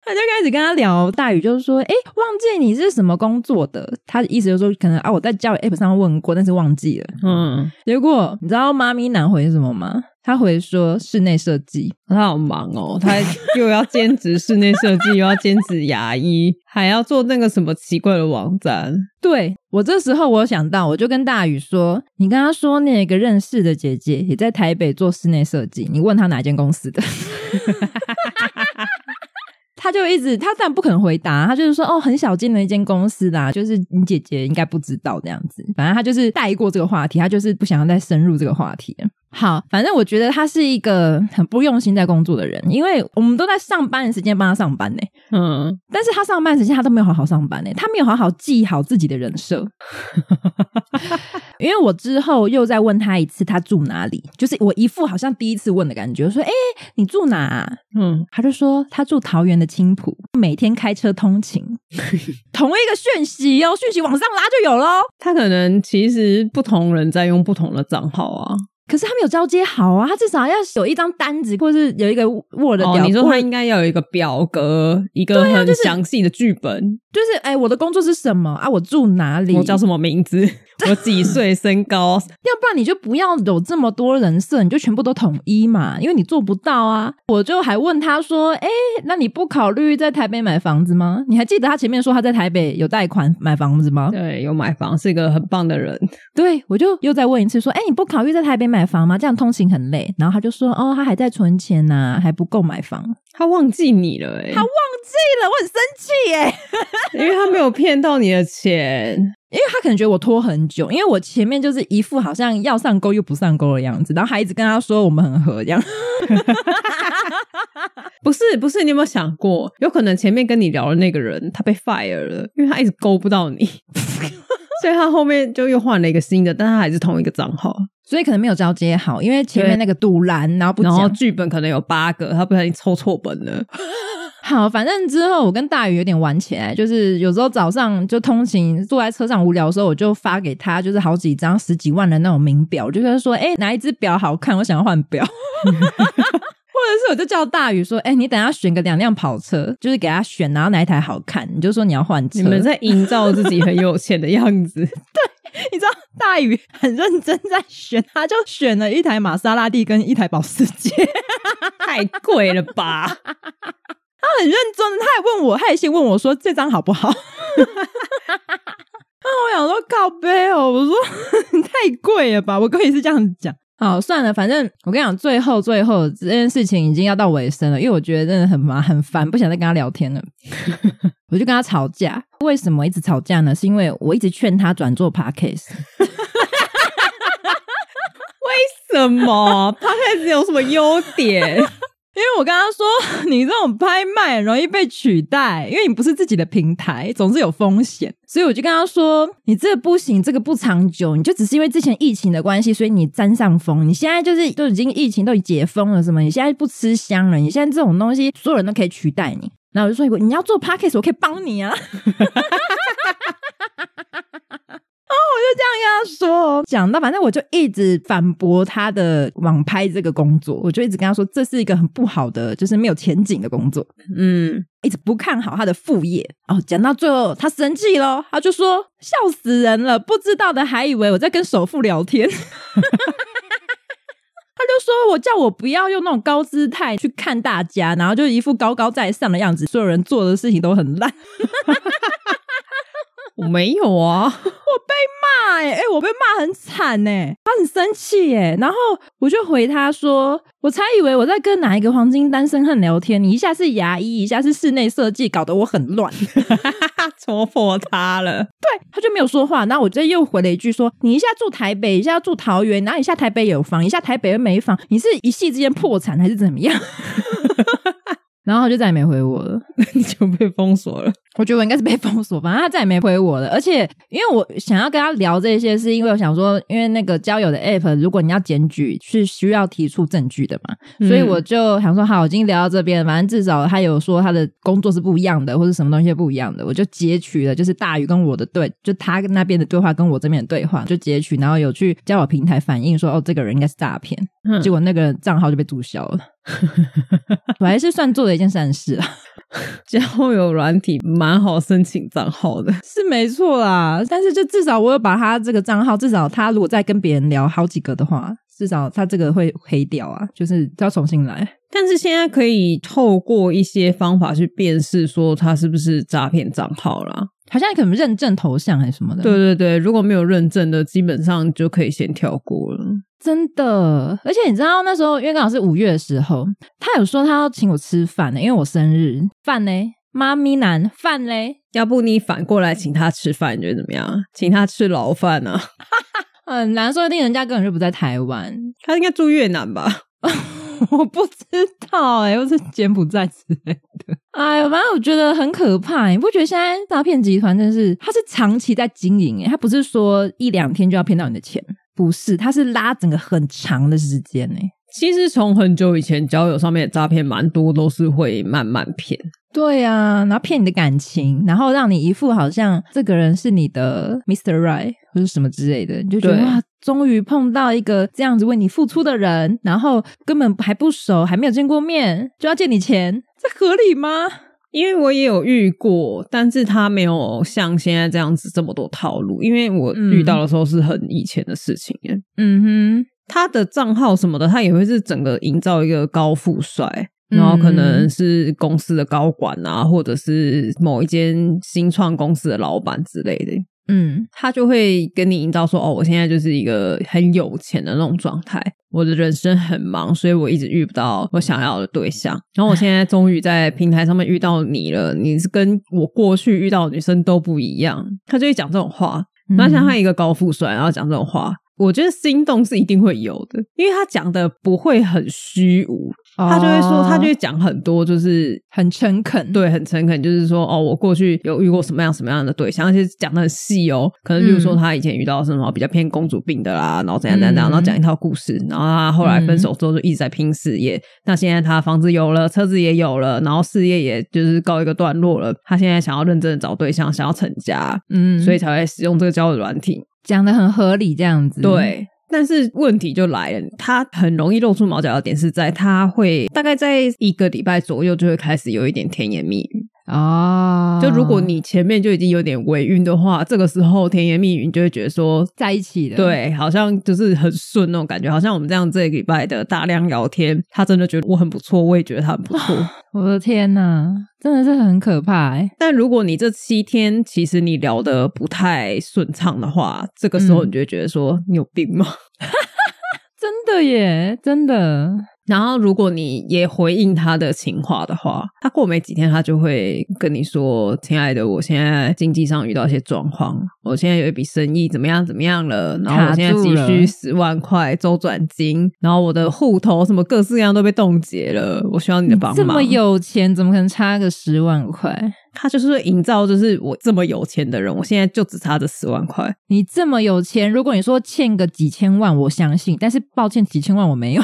他就开始跟他聊。大宇就是说：哎，忘记你是什么工作的？他的意思就是说，可能啊，我在交友 App 上问过，但是忘记了。嗯，结果你知道妈咪男回什么吗？他回说室内设计，他好忙哦，他又要兼职室内设计，又要兼职牙医，还要做那个什么奇怪的网站。对，我这时候我想到，我就跟大宇说：“你跟他说那个认识的姐姐也在台北做室内设计，你问他哪间公司的。”他就一直，他当然不肯回答，他就是说：“哦，很小间的一间公司啦，就是你姐姐应该不知道这样子。”反正他就是带过这个话题，他就是不想要再深入这个话题。好，反正我觉得他是一个很不用心在工作的人，因为我们都在上班的时间帮他上班呢。嗯，但是他上班时间他都没有好好上班呢，他没有好好记好自己的人设。因为我之后又再问他一次，他住哪里？就是我一副好像第一次问的感觉，我说：“哎，你住哪啊？”嗯，他就说他住桃园的青浦，每天开车通勤。同一个讯息哦，讯息往上拉就有咯。他可能其实不同人在用不同的账号啊。可是他没有交接好啊，他至少要有一张单子，或者是有一个 Word 表。哦，你说他应该要有一个表格，一个很详细的剧本。就是，哎、欸，我的工作是什么啊？我住哪里？我叫什么名字？我几岁？身高？要不然你就不要有这么多人设，你就全部都统一嘛，因为你做不到啊。我就还问他说：“哎、欸，那你不考虑在台北买房子吗？你还记得他前面说他在台北有贷款买房子吗？”对，有买房，是一个很棒的人。对，我就又再问一次说：“哎、欸，你不考虑在台北买房吗？这样通勤很累。”然后他就说：“哦，他还在存钱呐、啊，还不够买房。”他忘记你了、欸，哎，他忘记了，我很生气、欸，哎，因为他没有骗到你的钱，因为他可能觉得我拖很久，因为我前面就是一副好像要上钩又不上钩的样子，然后还一直跟他说我们很合这样，不是不是，你有没有想过，有可能前面跟你聊的那个人他被 fire 了，因为他一直勾不到你，所以他后面就又换了一个新的，但他还是同一个账号。所以可能没有交接好，因为前面那个赌烂，然后不讲，然后剧本可能有八个，他不小心抽错本了。好，反正之后我跟大宇有点玩起来，就是有时候早上就通勤，坐在车上无聊的时候，我就发给他，就是好几张十几万的那种名表，我就跟他说，哎、欸，哪一只表好看，我想要换表。或者是我就叫大宇说，哎、欸，你等下选个两辆跑车，就是给他选，然后哪一台好看，你就说你要换车。你们在营造自己很有钱的样子。对。你知道大宇很认真在选，他就选了一台玛莎拉蒂跟一台保时捷，太贵了吧？他很认真，他还问我，他也先问我说这张好不好？那我想说靠背哦，我说太贵了吧？我可以是这样子讲。好，算了，反正我跟你讲，最后最后这件事情已经要到尾声了，因为我觉得真的很麻很烦，不想再跟他聊天了。我就跟他吵架，为什么一直吵架呢？是因为我一直劝他转做 Podcast。为什么 Podcast 有什么优点？因为我跟他说，你这种拍卖容易被取代，因为你不是自己的平台，总是有风险。所以我就跟他说，你这个不行，这个不长久，你就只是因为之前疫情的关系，所以你沾上风。你现在就是都已经疫情都已经解封了，什么？你现在不吃香了，你现在这种东西，所有人都可以取代你。然后我就说，你要做 Podcast，我可以帮你啊。然后我就这样跟他说，讲到反正我就一直反驳他的网拍这个工作，我就一直跟他说，这是一个很不好的，就是没有前景的工作，嗯，一直不看好他的副业。哦，讲到最后他生气了，他就说，笑死人了，不知道的还以为我在跟首富聊天。他就说我叫我不要用那种高姿态去看大家，然后就一副高高在上的样子，所有人做的事情都很烂。我没有啊，我被骂哎、欸，哎、欸，我被骂很惨哎、欸，他很生气哎、欸，然后我就回他说，我才以为我在跟哪一个黄金单身汉聊天，你一下是牙医，一下是室内设计，搞得我很乱，戳破他了，对，他就没有说话，然后我这又回了一句说，你一下住台北，一下住桃园，然后一下台北有房，一下台北又没房，你是一夕之间破产还是怎么样？然后他就再也没回我了，你就被封锁了。我觉得我应该是被封锁，反正他再也没回我了。而且，因为我想要跟他聊这些，是因为我想说，因为那个交友的 app，如果你要检举，是需要提出证据的嘛，嗯、所以我就想说，好，我已经聊到这边，反正至少他有说他的工作是不一样的，或者什么东西不一样的，我就截取了，就是大鱼跟我的对，就他那边的对话跟我这边的对话，就截取，然后有去交友平台反映说，哦，这个人应该是诈骗，嗯、结果那个账号就被注销了。我还是算做了一件善事啊，交友软体蛮好申请账号的，是没错啦。但是就至少我有把他这个账号，至少他如果再跟别人聊好几个的话，至少他这个会黑掉啊，就是要重新来。但是现在可以透过一些方法去辨识，说他是不是诈骗账号啦。好像可能认证头像还是什么的。对对对，如果没有认证的，基本上就可以先跳过了。真的，而且你知道那时候，因为刚好是五月的时候，他有说他要请我吃饭呢，因为我生日。饭呢？妈咪男饭嘞？要不你反过来请他吃饭，你觉得怎么样？请他吃牢饭呢？很难说，一定人家根本就不在台湾，他应该住越南吧？我不知道哎、欸，又是柬埔寨之类的。哎呦，反正我觉得很可怕。你不觉得现在诈骗集团真是，他是长期在经营哎，他不是说一两天就要骗到你的钱，不是，他是拉整个很长的时间哎。其实从很久以前，交友上面的诈骗蛮多都是会慢慢骗。对啊，然后骗你的感情，然后让你一副好像这个人是你的 Mr. Right 或者什么之类的，你就觉得哇，终于碰到一个这样子为你付出的人，然后根本还不熟，还没有见过面，就要借你钱，这合理吗？因为我也有遇过，但是他没有像现在这样子这么多套路，因为我遇到的时候是很以前的事情。嗯哼，他的账号什么的，他也会是整个营造一个高富帅。然后可能是公司的高管啊，或者是某一间新创公司的老板之类的，嗯，他就会跟你营造说，哦，我现在就是一个很有钱的那种状态，我的人生很忙，所以我一直遇不到我想要的对象。然后我现在终于在平台上面遇到你了，你是跟我过去遇到的女生都不一样，他就会讲这种话。然后像他一个高富帅，然后讲这种话。我觉得心动是一定会有的，因为他讲的不会很虚无，他就会说，他就会讲很多，就是很诚恳，对，很诚恳，就是说，哦，我过去有遇过什么样什么样的对象，而且讲的很细哦，可能比如说他以前遇到什么比较偏公主病的啦，然后怎样怎样，然后讲一套故事，然后他后来分手之后就一直在拼事业，那现在他房子有了，车子也有了，然后事业也就是告一个段落了，他现在想要认真的找对象，想要成家，嗯，所以才会使用这个交友软体。讲的很合理，这样子。对，但是问题就来了，它很容易露出毛脚的点是在，它会大概在一个礼拜左右就会开始有一点甜言蜜语。哦，就如果你前面就已经有点尾韵的话，这个时候甜言蜜语你就会觉得说在一起的，对，好像就是很顺那种感觉，好像我们这样这个礼拜的大量聊天，他真的觉得我很不错，我也觉得他很不错。我的天哪，真的是很可怕欸。但如果你这七天其实你聊得不太顺畅的话，这个时候你就会觉得说，嗯，你有病吗？真的耶，真的。然后，如果你也回应他的情话的话，他过没几天，他就会跟你说：“亲爱的，我现在经济上遇到一些状况，我现在有一笔生意怎么样怎么样了，然后我现在急需十万块周转金，然后我的户头什么各式各样都被冻结了，我需要你的帮忙。”这么有钱，怎么可能差个十万块？他就是会营造，就是我这么有钱的人，我现在就只差这十万块。你这么有钱，如果你说欠个几千万，我相信，但是抱歉，几千万我没有。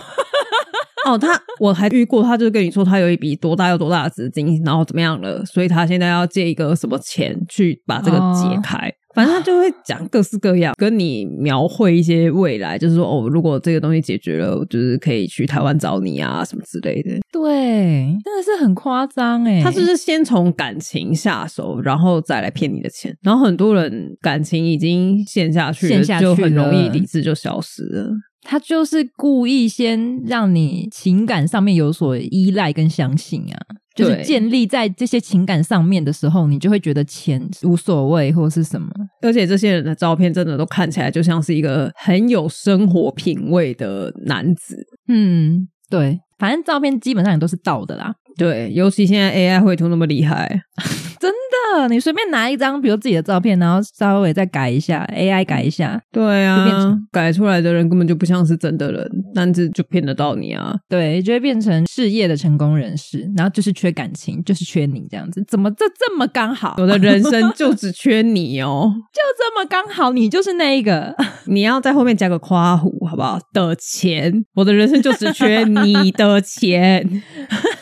哦，他我还遇过，他就跟你说他有一笔多大又多大的资金，然后怎么样了，所以他现在要借一个什么钱去把这个解开。哦、反正他就会讲各式各样，跟你描绘一些未来，就是说哦，如果这个东西解决了，就是可以去台湾找你啊，什么之类的。对，真的是很夸张哎。他就是先从感情下手，然后再来骗你的钱。然后很多人感情已经陷下去了，陷下去了，就很容易理智就消失了。他就是故意先让你情感上面有所依赖跟相信啊，就是建立在这些情感上面的时候，你就会觉得钱无所谓或是什么。而且这些人的照片真的都看起来就像是一个很有生活品味的男子。嗯，对，反正照片基本上也都是盗的啦。对，尤其现在 AI 绘图那么厉害。你随便拿一张，比如自己的照片，然后稍微再改一下，AI 改一下，对啊，改出来的人根本就不像是真的人，但是就骗得到你啊。对，就会变成事业的成功人士，然后就是缺感情，就是缺你这样子，怎么这这么刚好？我的人生就只缺你哦，就这么刚好，你就是那一个，你要在后面加个夸弧，好不好？的钱，我的人生就只缺你的钱。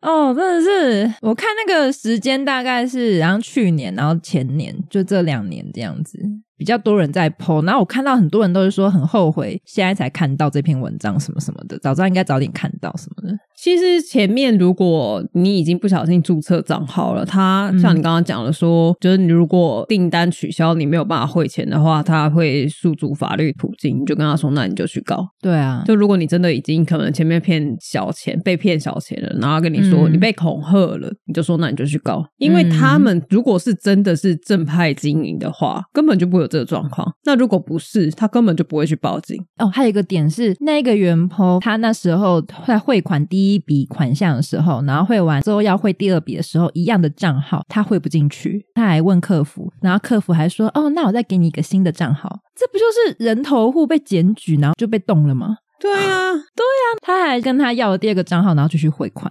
哦，真的是，我看那个时间大概是，然后去年，然后前年，就这两年这样子，比较多人在 po。然后我看到很多人都是说很后悔，现在才看到这篇文章什么什么的，早知道应该早点看到什么的。其实前面如果你已经不小心注册账号了，他像你刚刚讲的说，嗯、就是你如果订单取消，你没有办法汇钱的话，他会诉诸法律途径，你就跟他说，那你就去告。对啊，就如果你真的已经可能前面骗小钱，被骗小钱了，然后跟你说你被恐吓了，嗯、你就说那你就去告，因为他们如果是真的是正派经营的话，根本就不会有这个状况。那如果不是，他根本就不会去报警。哦，还有一个点是，那个原 PO 他那时候在汇款第一。一笔款项的时候，然后汇完之后要汇第二笔的时候，一样的账号他汇不进去，他还问客服，然后客服还说：“哦，那我再给你一个新的账号。”这不就是人头户被检举，然后就被冻了吗？对啊，对啊，他还跟他要了第二个账号，然后继续汇款。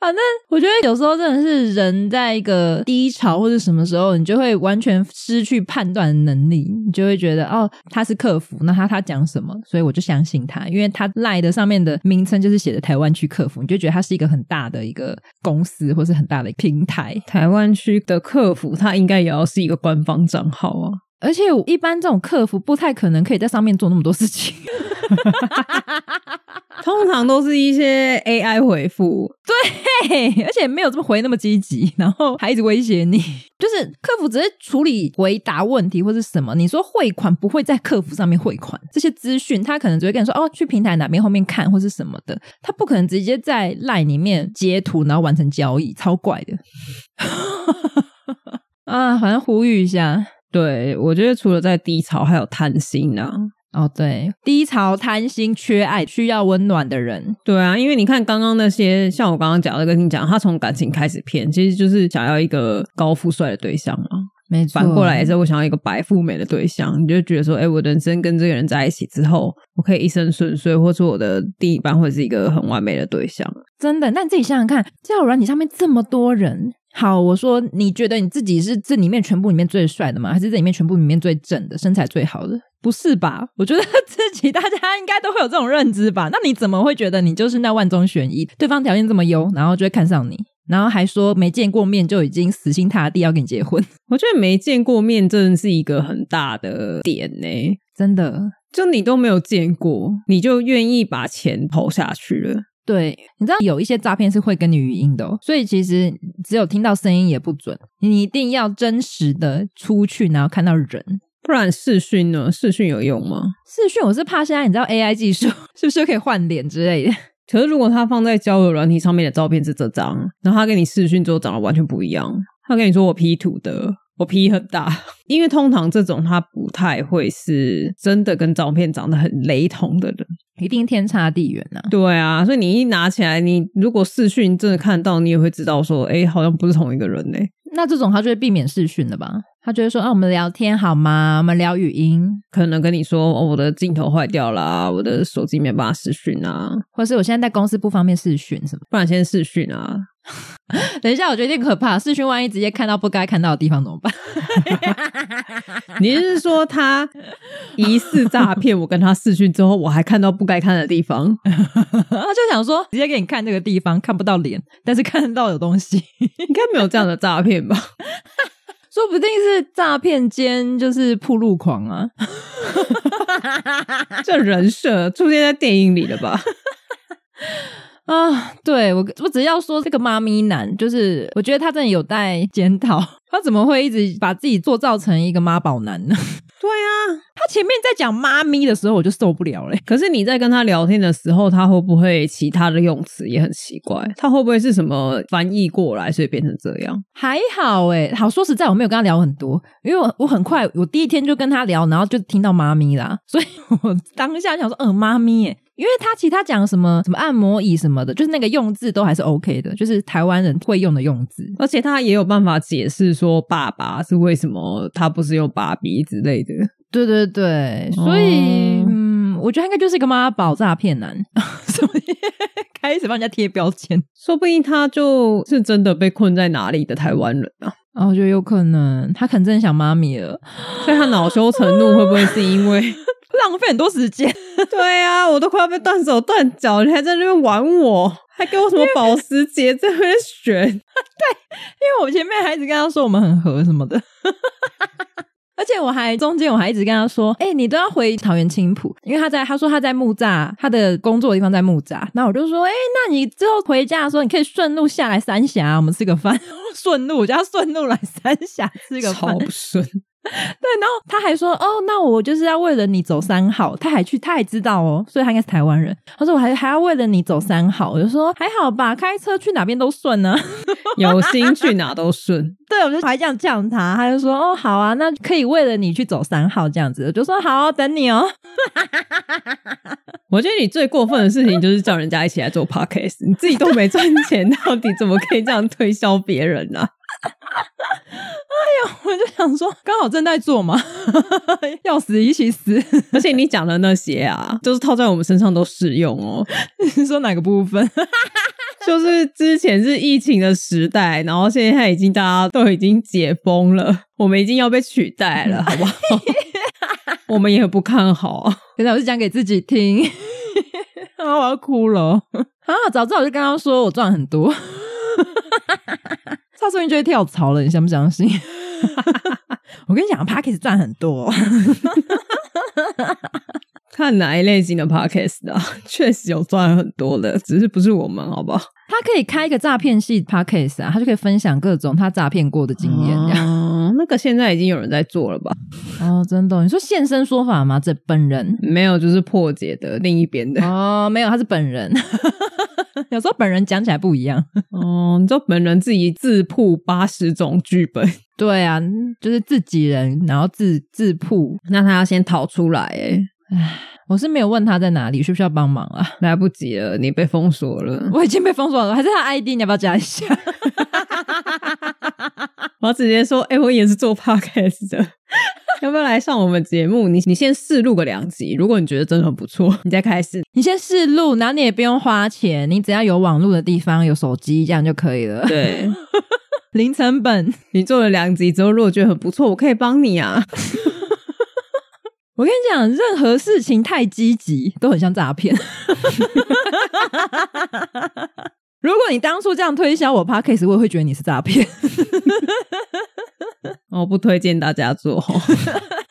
反正我觉得有时候真的是人在一个低潮或者什么时候，你就会完全失去判断的能力，你就会觉得哦，他是客服，那他他讲什么，所以我就相信他，因为他赖的上面的名称就是写的台湾区客服，你就觉得他是一个很大的一个公司或是很大的平台。台湾区的客服，他应该也要是一个官方账号啊，而且一般这种客服不太可能可以在上面做那么多事情。通常都是一些 AI 回复，对，而且没有这么回那么积极，然后还一直威胁你，就是客服只是处理回答问题或是什么。你说汇款不会在客服上面汇款，这些资讯他可能只会跟你说哦，去平台哪边后面看或是什么的，他不可能直接在 LINE 里面截图然后完成交易，超怪的。啊，反正呼吁一下，对，我觉得除了在低潮，还有贪心啊。哦，对，低潮、贪心、缺爱、需要温暖的人，对啊，因为你看刚刚那些，像我刚刚讲的，跟你讲，他从感情开始骗，其实就是想要一个高富帅的对象啊。没错，反过来也是我想要一个白富美的对象，你就觉得说，哎，我人生跟这个人在一起之后，我可以一生顺遂，或是我的另一半会是一个很完美的对象。真的，那你自己想想看，交友软体上面这么多人。好，我说你觉得你自己是这里面全部里面最帅的吗？还是这里面全部里面最正的、身材最好的？不是吧？我觉得 自己大家应该都会有这种认知吧？那你怎么会觉得你就是那万中选一？对方条件这么优，然后就会看上你，然后还说没见过面就已经死心塌地要跟你结婚？我觉得没见过面真的是一个很大的点呢，真的，就你都没有见过，你就愿意把钱投下去了。对，你知道有一些诈骗是会跟你语音的哦，所以其实只有听到声音也不准，你一定要真实的出去，然后看到人，不然视讯呢？视讯有用吗？视讯我是怕现在你知道 AI 技术是不是可以换脸之类的？可是如果他放在交友软体上面的照片是这张，然后他跟你视讯之后长得完全不一样，他跟你说我 P 图的。我皮很大，因为通常这种他不太会是真的跟照片长得很雷同的人，一定天差地远呐。对啊，所以你一拿起来，你如果视讯真的看到，你也会知道说，哎，好像不是同一个人呢。那这种他就会避免视讯了吧？他就会说，啊，我们聊天好吗？我们聊语音，可能跟你说，哦，我的镜头坏掉了，我的手机没办法视讯啊，或是我现在在公司不方便视讯什么，不然先视讯啊。等一下，我觉得有点可怕。视讯万一直接看到不该看到的地方怎么办？你是说他疑似诈骗？我跟他视讯之后，我还看到不该看的地方？他就想说，直接给你看这个地方，看不到脸，但是看得到有东西。应该没有这样的诈骗吧？说不定是诈骗兼就是铺路狂啊！这人设出现在电影里了吧？啊，对我，我只要说这个妈咪男，就是我觉得他真的有待检讨，他怎么会一直把自己做造成一个妈宝男呢？对啊，他前面在讲妈咪的时候，我就受不了嘞。可是你在跟他聊天的时候，他会不会其他的用词也很奇怪？他会不会是什么翻译过来，所以变成这样？还好诶，好说实在，我没有跟他聊很多，因为我我很快，我第一天就跟他聊，然后就听到妈咪啦，所以我当下想说，嗯，妈咪诶。因为他其他讲什么什么按摩椅什么的，就是那个用字都还是 OK 的，就是台湾人会用的用字，而且他也有办法解释说爸爸是为什么他不是用爸比之类的。对对对，所以、哦、嗯，我觉得他应该就是一个妈宝诈骗男，所以开始帮人家贴标签，说不定他就是真的被困在哪里的台湾人啊。啊、哦，我觉得有可能，他可能真的想妈咪了，所以他恼羞成怒，会不会是因为？浪费很多时间，对啊，我都快要被断手断脚，你还在那边玩我，还给我什么保时捷在那边选？对，因为我前面还一直跟他说我们很合什么的。而且我还中间我还一直跟他说，哎、欸，你都要回桃园青浦，因为他在他说他在木栅，他的工作的地方在木栅。那我就说，哎、欸，那你之后回家的时候，你可以顺路下来三峡，我们吃个饭。顺路，我叫他顺路来三峡吃个饭。超不顺。对，然后他还说：“哦，那我就是要为了你走三号。”他还去，他还知道哦，所以他应该是台湾人。他说：“我还还要为了你走三号。”我就说：“还好吧，开车去哪边都顺呢，有心去哪都顺。”对，我就还这样叫他，他就说：“哦，好啊，那可以为了你去走三号这样子。”我就说：“好，等你哦。”我觉得你最过分的事情就是叫人家一起来做 podcast，你自己都没赚钱，到底怎么可以这样推销别人呢、啊？哎呀，我就想说，刚好正在做嘛，要死一起死。而且你讲的那些啊，就是套在我们身上都适用哦。你说哪个部分？就是之前是疫情的时代，然后现在已经大家都已经解封了，我们已经要被取代了，好不好？我们也很不看好。现在我是讲给自己听，啊，我要哭了啊！早知道我就跟他说，我赚很多。他说不定就会跳槽了，你相不相信？我跟你讲，Podcast 赚很多，看哪一类型的 Podcast 啊，确实有赚很多的，只是不是我们，好不好？他可以开一个诈骗系 Podcast 啊，他就可以分享各种他诈骗过的经验。哦，那个现在已经有人在做了吧？哦，真的？你说现身说法吗？这本人没有，就是破解的另一边的。哦，没有，他是本人。有时候本人讲起来不一样。哦，你知道本人自己自曝八十种剧本。对啊，就是自己人，然后自自曝，那他要先逃出来。哎，唉。我是没有问他在哪里，需不需要帮忙啊？来不及了，你被封锁了。我已经被封锁了，还是他 ID，你要不要加一下？我要直接说，哎、欸，我也是做 podcast 的，要不要来上我们节目？你你先试录个两集，如果你觉得真的很不错，你再开始。你先试录，然后你也不用花钱，你只要有网络的地方，有手机，这样就可以了。对，零成本。你做了两集之后，如果觉得很不错，我可以帮你啊。我跟你讲，任何事情太积极都很像诈骗。如果你当初这样推销我 Podcast，我也会觉得你是诈骗。我不推荐大家做。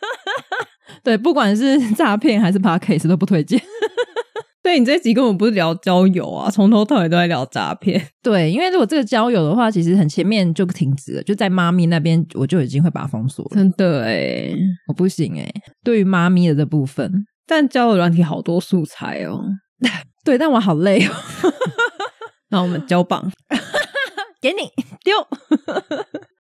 对，不管是诈骗还是 Podcast，都不推荐。对，你这集根本不是聊交友啊，从头到尾都在聊诈骗。对，因为如果这个交友的话，其实很前面就停止了，就在妈咪那边，我就已经会把它封锁了。真的哎，我不行哎。对于妈咪的这部分，但交友软体好多素材哦。对，但我好累哦。那我们交棒，给你丢。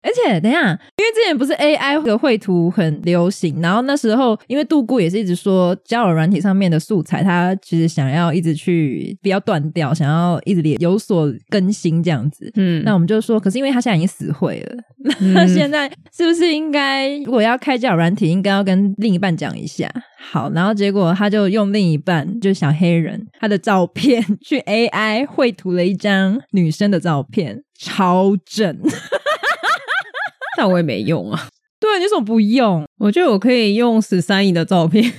而且等一下，因为之前不是 AI 的绘图很流行，然后那时候因为杜姑也是一直说交友软体上面的素材，他其实想要一直去不要断掉，想要一直有所更新这样子。嗯，那我们就说，可是因为他现在已经死会了，那、嗯、现在是不是应该如果要开交友软体，应该要跟另一半讲一下？好，然后结果他就用另一半，就是小黑人他的照片去 AI 绘图了一张女生的照片，超正。但我也没用啊。对，你怎么不用？我觉得我可以用十三姨的照片，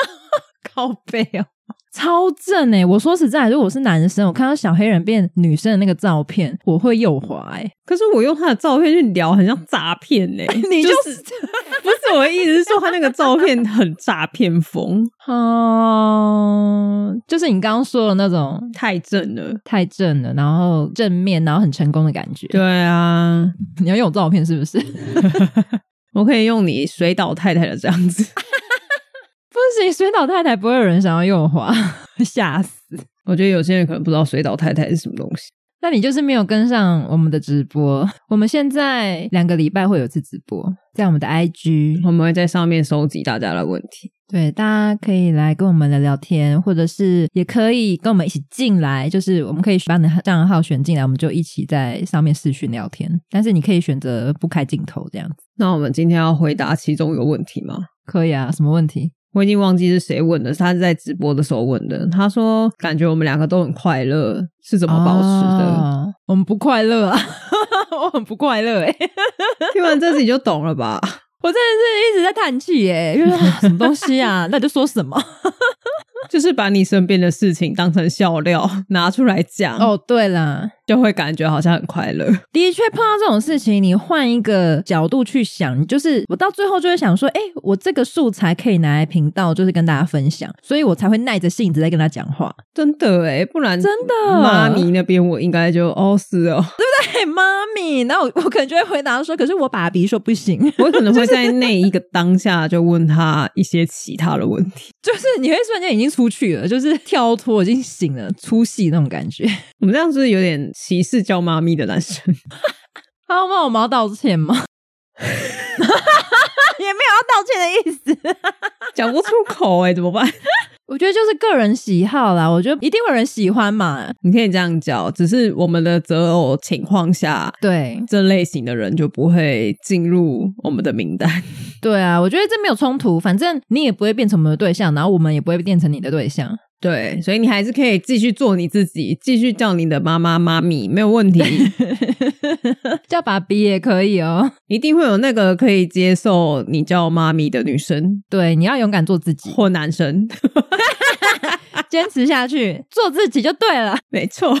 靠背哦，超正哎！我说实在，如果我是男生，我看到小黑人变女生的那个照片，我会右滑哎。可是我用他的照片去聊，很像诈骗哎。你就是、就是、不是我的意思是说，他那个照片很诈骗风 哦，就是你刚刚说的那种太正了，太正了，然后正面，然后很成功的感觉。对啊，你要用我照片是不是？我可以用你水岛太太的这样子。不行，水岛太太不会有人想要用滑，吓死！我觉得有些人可能不知道水岛太太是什么东西。那你就是没有跟上我们的直播。我们现在两个礼拜会有一次直播，在我们的 IG，我们会在上面收集大家的问题。对，大家可以来跟我们聊聊天，或者是也可以跟我们一起进来，就是我们可以把你的账号选进来，我们就一起在上面视讯聊天。但是你可以选择不开镜头这样子。那我们今天要回答其中一个问题吗？可以啊，什么问题？我已经忘记是谁问的，他是在直播的时候问的。他说感觉我们两个都很快乐，是怎么保持的？哦、我们不快乐啊，我很不快乐哎、欸。听完这集就懂了吧？我真的是一直在叹气耶，因为什么东西啊？那就说什么？就是把你身边的事情当成笑料拿出来讲。哦，对啦，就会感觉好像很快乐。的确，碰到这种事情，你换一个角度去想，就是我到最后就会想说，哎，我这个素材可以拿来频道，就是跟大家分享，所以我才会耐着性子在跟他讲话。真的哎，不然真的妈咪那边我应该就哦是哦，对不对？妈咪，那我我可能就会回答说，可是我爸比说不行，我可能会在那一个当下就问他一些其他的问题，就是你会瞬间已经出去了，就是跳脱已经醒了，出戏那种感觉。我们这样是不是有点歧视叫妈咪的男生？他要帮我妈道歉吗？也没有要道歉的意思，讲不出口哎、欸，怎么办？我觉得就是个人喜好啦，我觉得一定会有人喜欢嘛。你可以这样讲，只是我们的择偶情况下，对这类型的人就不会进入我们的名单。对啊，我觉得这没有冲突，反正你也不会变成我们的对象，然后我们也不会变成你的对象。对，所以你还是可以继续做你自己，继续叫你的妈妈妈咪，没有问题。叫爸比也可以哦，一定会有那个可以接受你叫妈咪的女生。对，你要勇敢做自己，或男生。坚持下去，做自己就对了。没错，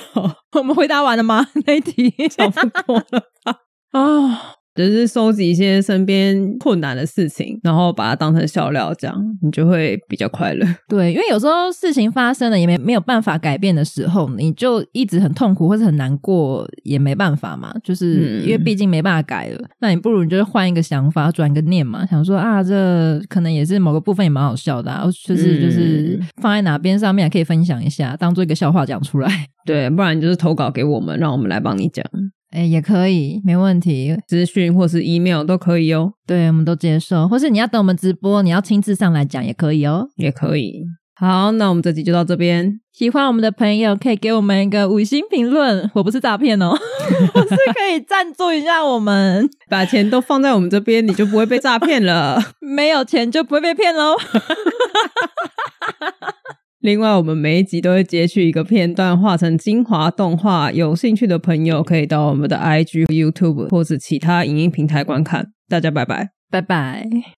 我们回答完了吗？那一题差不多了吧？啊。只是收集一些身边困难的事情，然后把它当成笑料这样，你就会比较快乐。对，因为有时候事情发生了也没没有办法改变的时候，你就一直很痛苦或者很难过，也没办法嘛。就是因为毕竟没办法改了，嗯、那你不如你就是换一个想法，转个念嘛，想说啊，这可能也是某个部分也蛮好笑的，啊，就是就是放在哪边上面可以分享一下，当做一个笑话讲出来。对，不然你就是投稿给我们，让我们来帮你讲。哎，也可以，没问题，资讯或是 email 都可以哦。对，我们都接受，或是你要等我们直播，你要亲自上来讲也可以哦，也可以。好，那我们这集就到这边。喜欢我们的朋友可以给我们一个五星评论，我不是诈骗哦，我是可以赞助一下我们，把钱都放在我们这边，你就不会被诈骗了。没有钱就不会被骗喽。另外，我们每一集都会截取一个片段，画成精华动画。有兴趣的朋友可以到我们的 IG、YouTube 或是其他影音平台观看。大家拜拜，拜拜。